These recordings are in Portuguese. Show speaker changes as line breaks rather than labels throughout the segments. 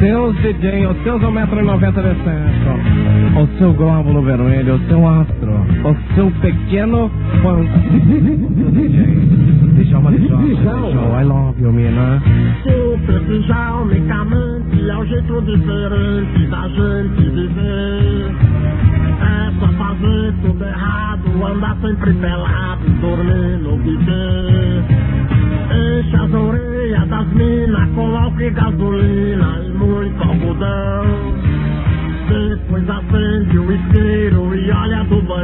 Seus DJ, os seus 1,90m de centro, o seu glóbulo vermelho, o seu astro, o seu pequeno fã. Djalma de. Show, I love you, mina.
Super Djalma, unicamente é o jeito diferente da gente viver. É só fazer tudo errado, andar sempre pelado, dormir no bidê. Enche as orelhas das minas, coloque gasolina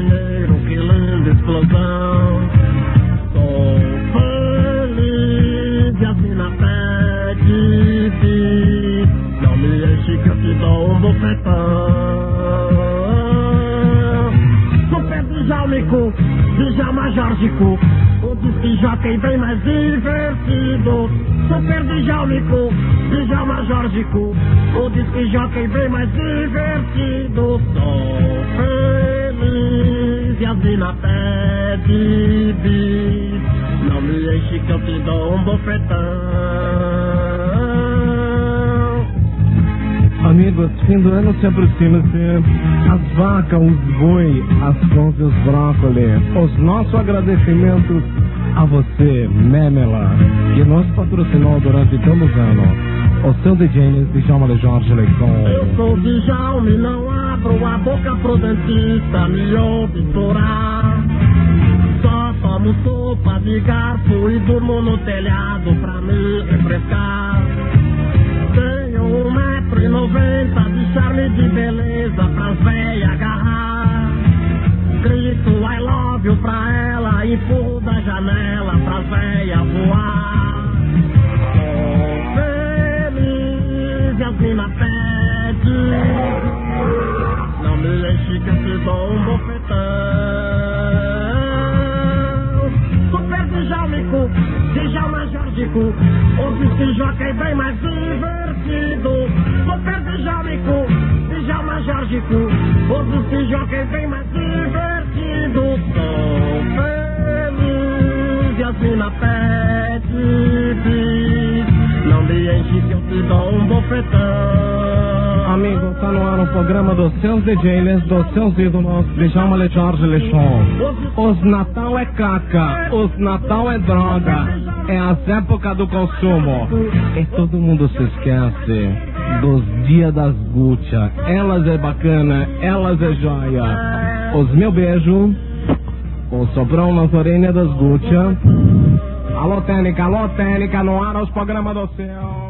banheiro, que linda explosão. Sou feliz e a mina pede, diz, não me enche que eu te um bofetão. Super Djalmico, Djalma Jorgico, o disque jockey bem mais divertido. Super Djalmico, Djalma Jorgico, o disque jockey bem mais divertido. Bis, não me enche que eu te dou um bofetão.
Amigos, fim do ano se aproxima-se. As vacas, os boi, as couves e os brócolis. Os nossos agradecimentos a você, Memela, que nos patrocinou durante todos os anos. O seu DJ de Djalma de Jorge
Eu
Leicon.
sou Djalma e não abro a boca pro dentista me obturar. Só sopa de garfo e durmo no telhado pra me refrescar. Tenho um metro e noventa de charme e de beleza pras véia agarrar. Grito I love you pra ela, empurro da janela pras véia voar. Feliz e as mina pede Não me enche que te dou um bofetão Djalma Jorgico O disque jockey bem mais divertido Super Djalmico, Djalma Jorgico O disque jockey bem mais divertido Sou feliz e as mina pede bis. Não me enche que eu te dou um bofetão
Amigo, tá no ar o programa dos seus DJs, dos seus ídolos, de Jorge Lechon. Os Natal é caca, os Natal é droga, é as épocas do consumo. E todo mundo se esquece dos dias das Gucci. Elas é bacana, elas é joia. Os meu beijo, o sobrão nas orelhas das Gucci. Alô, Técnica, alô, Técnica, no ar os programas do céu.